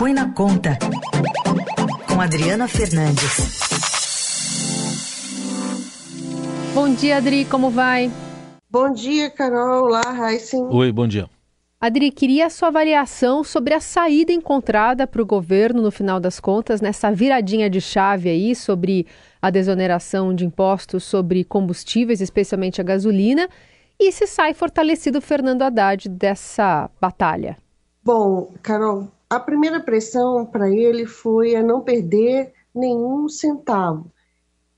Põe na Conta, com Adriana Fernandes. Bom dia, Adri, como vai? Bom dia, Carol. Olá, Heisen. Oi, bom dia. Adri, queria a sua avaliação sobre a saída encontrada para o governo, no final das contas, nessa viradinha de chave aí sobre a desoneração de impostos sobre combustíveis, especialmente a gasolina, e se sai fortalecido Fernando Haddad dessa batalha. Bom, Carol, a primeira pressão para ele foi a não perder nenhum centavo.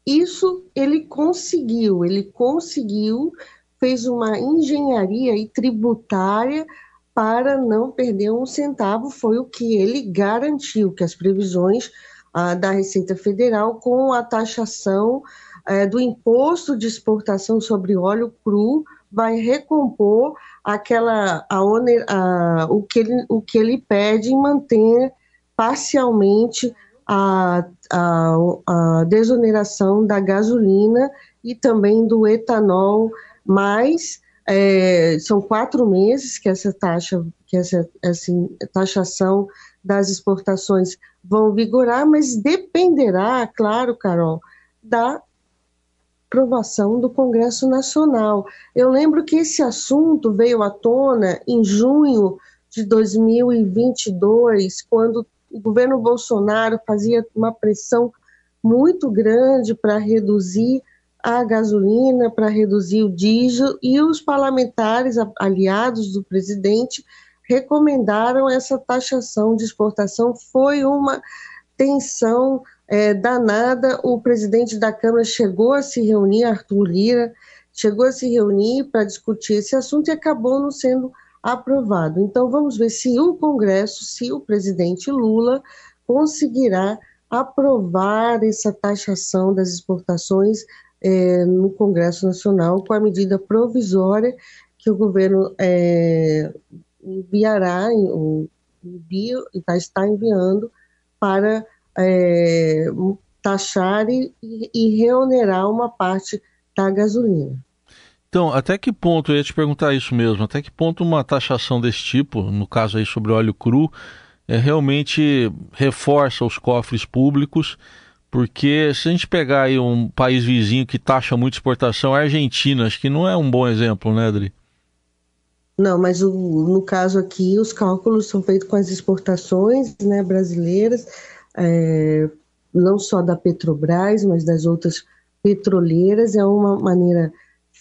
Isso ele conseguiu, ele conseguiu, fez uma engenharia e tributária para não perder um centavo, foi o que ele garantiu, que as previsões ah, da Receita Federal com a taxação eh, do imposto de exportação sobre óleo cru vai recompor aquela a, a, o, que ele, o que ele pede em manter parcialmente a, a, a desoneração da gasolina e também do etanol, mas é, são quatro meses que essa taxa, que essa taxação das exportações vão vigorar, mas dependerá, claro, Carol, da aprovação do Congresso Nacional. Eu lembro que esse assunto veio à tona em junho de 2022, quando o governo Bolsonaro fazia uma pressão muito grande para reduzir a gasolina para reduzir o diesel e os parlamentares aliados do presidente recomendaram essa taxação de exportação. Foi uma tensão é, danada. O presidente da Câmara chegou a se reunir, Arthur Lira, chegou a se reunir para discutir esse assunto e acabou não sendo aprovado. Então vamos ver se o Congresso, se o presidente Lula conseguirá aprovar essa taxação das exportações é, no Congresso Nacional com a medida provisória que o governo é, enviará, envia, está enviando para é, taxar e, e reonerar uma parte da gasolina. Então, até que ponto, eu ia te perguntar isso mesmo, até que ponto uma taxação desse tipo, no caso aí sobre óleo cru, é, realmente reforça os cofres públicos porque se a gente pegar aí um país vizinho que taxa muito exportação, a Argentina, acho que não é um bom exemplo, né, Adri? Não, mas o, no caso aqui, os cálculos são feitos com as exportações né, brasileiras, é, não só da Petrobras, mas das outras petroleiras. É uma maneira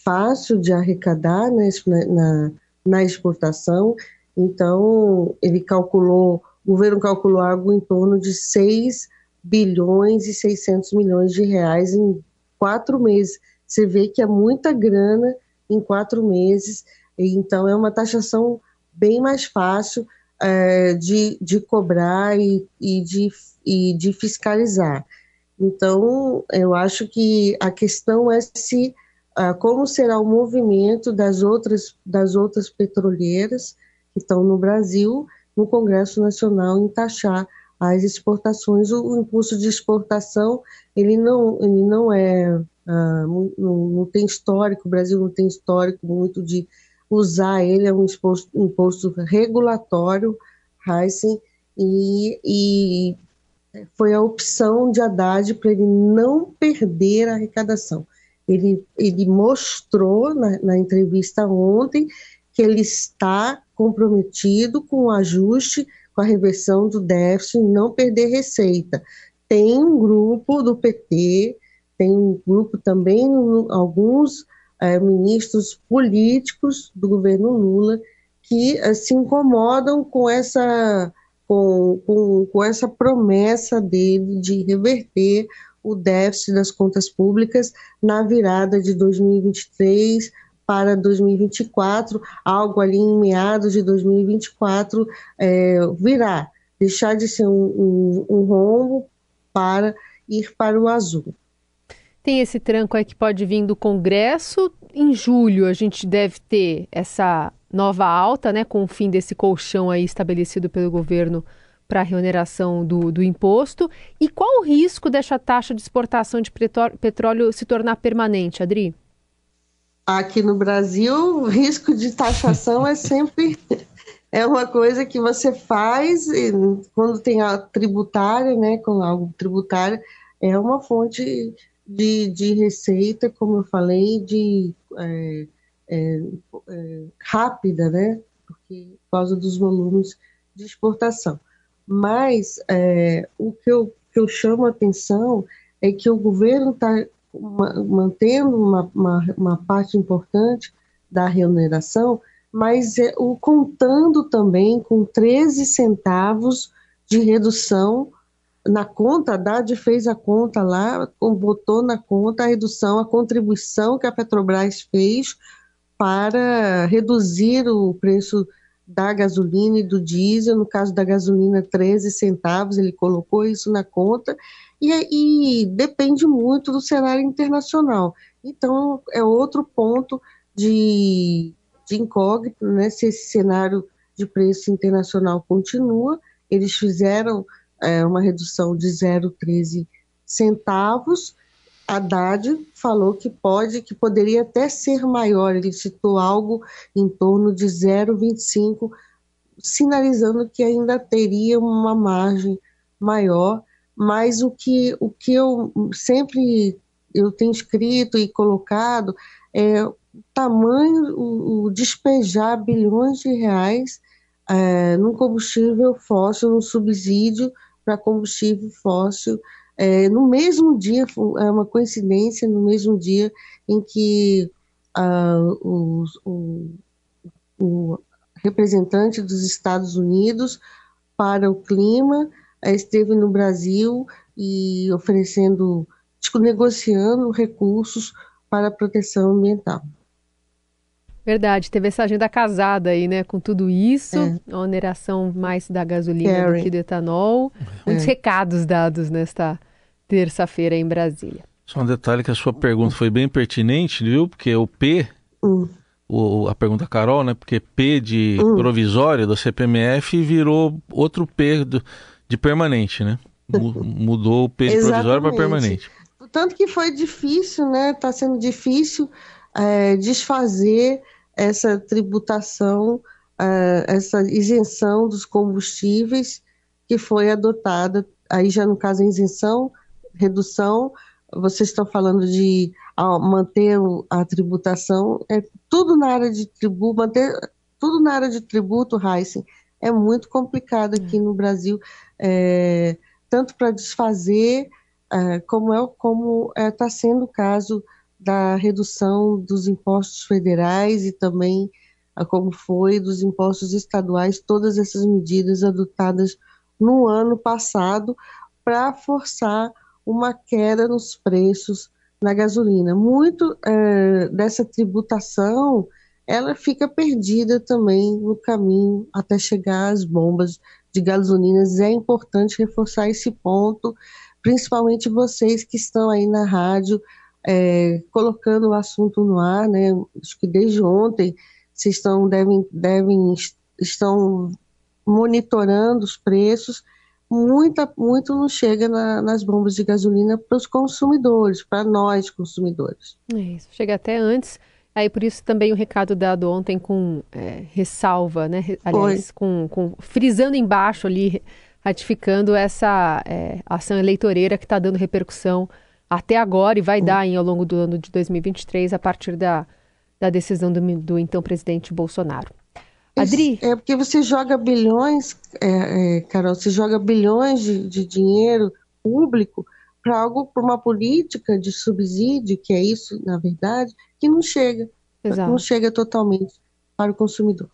fácil de arrecadar né, na, na exportação. Então, ele calculou, o governo calculou algo em torno de 6 bilhões e 600 milhões de reais em quatro meses. Você vê que é muita grana em quatro meses, então é uma taxação bem mais fácil é, de, de cobrar e, e, de, e de fiscalizar. Então, eu acho que a questão é se uh, como será o movimento das outras, das outras petroleiras que estão no Brasil no Congresso Nacional em taxar as exportações, o, o imposto de exportação, ele não, ele não é, uh, não, não, tem histórico, o Brasil não tem histórico muito de usar ele, é um imposto, imposto regulatório, Heisen, e, e foi a opção de Haddad para ele não perder a arrecadação. Ele, ele mostrou na, na entrevista ontem que ele está comprometido com o ajuste com a reversão do déficit e não perder receita. Tem um grupo do PT, tem um grupo também, alguns é, ministros políticos do governo Lula que é, se incomodam com essa, com, com, com essa promessa dele de reverter o déficit das contas públicas na virada de 2023 para 2024, algo ali em meados de 2024 é, virá, deixar de ser um, um, um rombo para ir para o azul. Tem esse tranco aí que pode vir do Congresso. Em julho a gente deve ter essa nova alta, né, com o fim desse colchão aí estabelecido pelo governo para a reoneração do, do imposto. E qual o risco dessa taxa de exportação de petróleo se tornar permanente, Adri? Aqui no Brasil, o risco de taxação é sempre é uma coisa que você faz quando tem a tributária, né, com algo tributário, é uma fonte de, de receita, como eu falei, de é, é, é, rápida, né, porque, por causa dos volumes de exportação. Mas é, o que eu, que eu chamo a atenção é que o governo está mantendo uma, uma, uma parte importante da remuneração, mas é, o contando também com 13 centavos de redução na conta, a Haddad fez a conta lá, botou na conta a redução, a contribuição que a Petrobras fez para reduzir o preço da gasolina e do diesel, no caso da gasolina 13 centavos, ele colocou isso na conta, e, e depende muito do cenário internacional. Então, é outro ponto de, de incógnito, né, se esse cenário de preço internacional continua. Eles fizeram é, uma redução de 0,13 centavos. Haddad falou que pode, que poderia até ser maior. Ele citou algo em torno de 0,25, sinalizando que ainda teria uma margem maior. Mas o que, o que eu sempre eu tenho escrito e colocado é tamanho, o, o despejar bilhões de reais é, num combustível fóssil, num subsídio para combustível fóssil, é, no mesmo dia, é uma coincidência, no mesmo dia em que o, o, o representante dos Estados Unidos para o clima esteve no Brasil e oferecendo, negociando recursos para a proteção ambiental. Verdade, teve essa agenda casada aí, né, com tudo isso, é. a oneração mais da gasolina Carry. do que do etanol. Muitos é. recados dados nesta terça-feira em Brasília. Só um detalhe que a sua pergunta foi bem pertinente, viu? Porque o P, hum. o, a pergunta Carol, né? Porque P de hum. provisório da CPMF virou outro P do, de permanente, né? Mudou o P de provisório para permanente. Tanto que foi difícil, né? Está sendo difícil é, desfazer essa tributação, é, essa isenção dos combustíveis que foi adotada, aí já no caso a isenção, redução, vocês estão falando de manter a tributação, é tudo na área de tributo, manter tudo na área de tributo, Heisen, é muito complicado aqui no Brasil, é, tanto para desfazer, é, como é como está é, sendo o caso da redução dos impostos federais e também como foi dos impostos estaduais, todas essas medidas adotadas no ano passado para forçar uma queda nos preços na gasolina. Muito é, dessa tributação ela fica perdida também no caminho até chegar às bombas de gasolinas. É importante reforçar esse ponto, principalmente vocês que estão aí na rádio é, colocando o assunto no ar, né? Acho que desde ontem vocês estão, devem, devem, estão monitorando os preços. Muita, muito não chega na, nas bombas de gasolina para os consumidores, para nós consumidores. É isso, chega até antes. Aí por isso também o recado dado ontem com é, ressalva, né? Aliás, com, com, frisando embaixo ali, ratificando essa é, ação eleitoreira que está dando repercussão até agora e vai hum. dar em, ao longo do ano de 2023 a partir da, da decisão do, do então presidente Bolsonaro. Adri? É porque você joga bilhões, é, é, Carol, você joga bilhões de, de dinheiro público para algo, para uma política de subsídio, que é isso, na verdade, que não chega, Exato. não chega totalmente para o consumidor.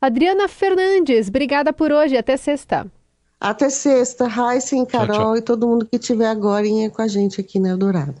Adriana Fernandes, obrigada por hoje, até sexta. Até sexta, Raíssa, Carol tchau, tchau. e todo mundo que estiver agora com a gente aqui na Eldorado.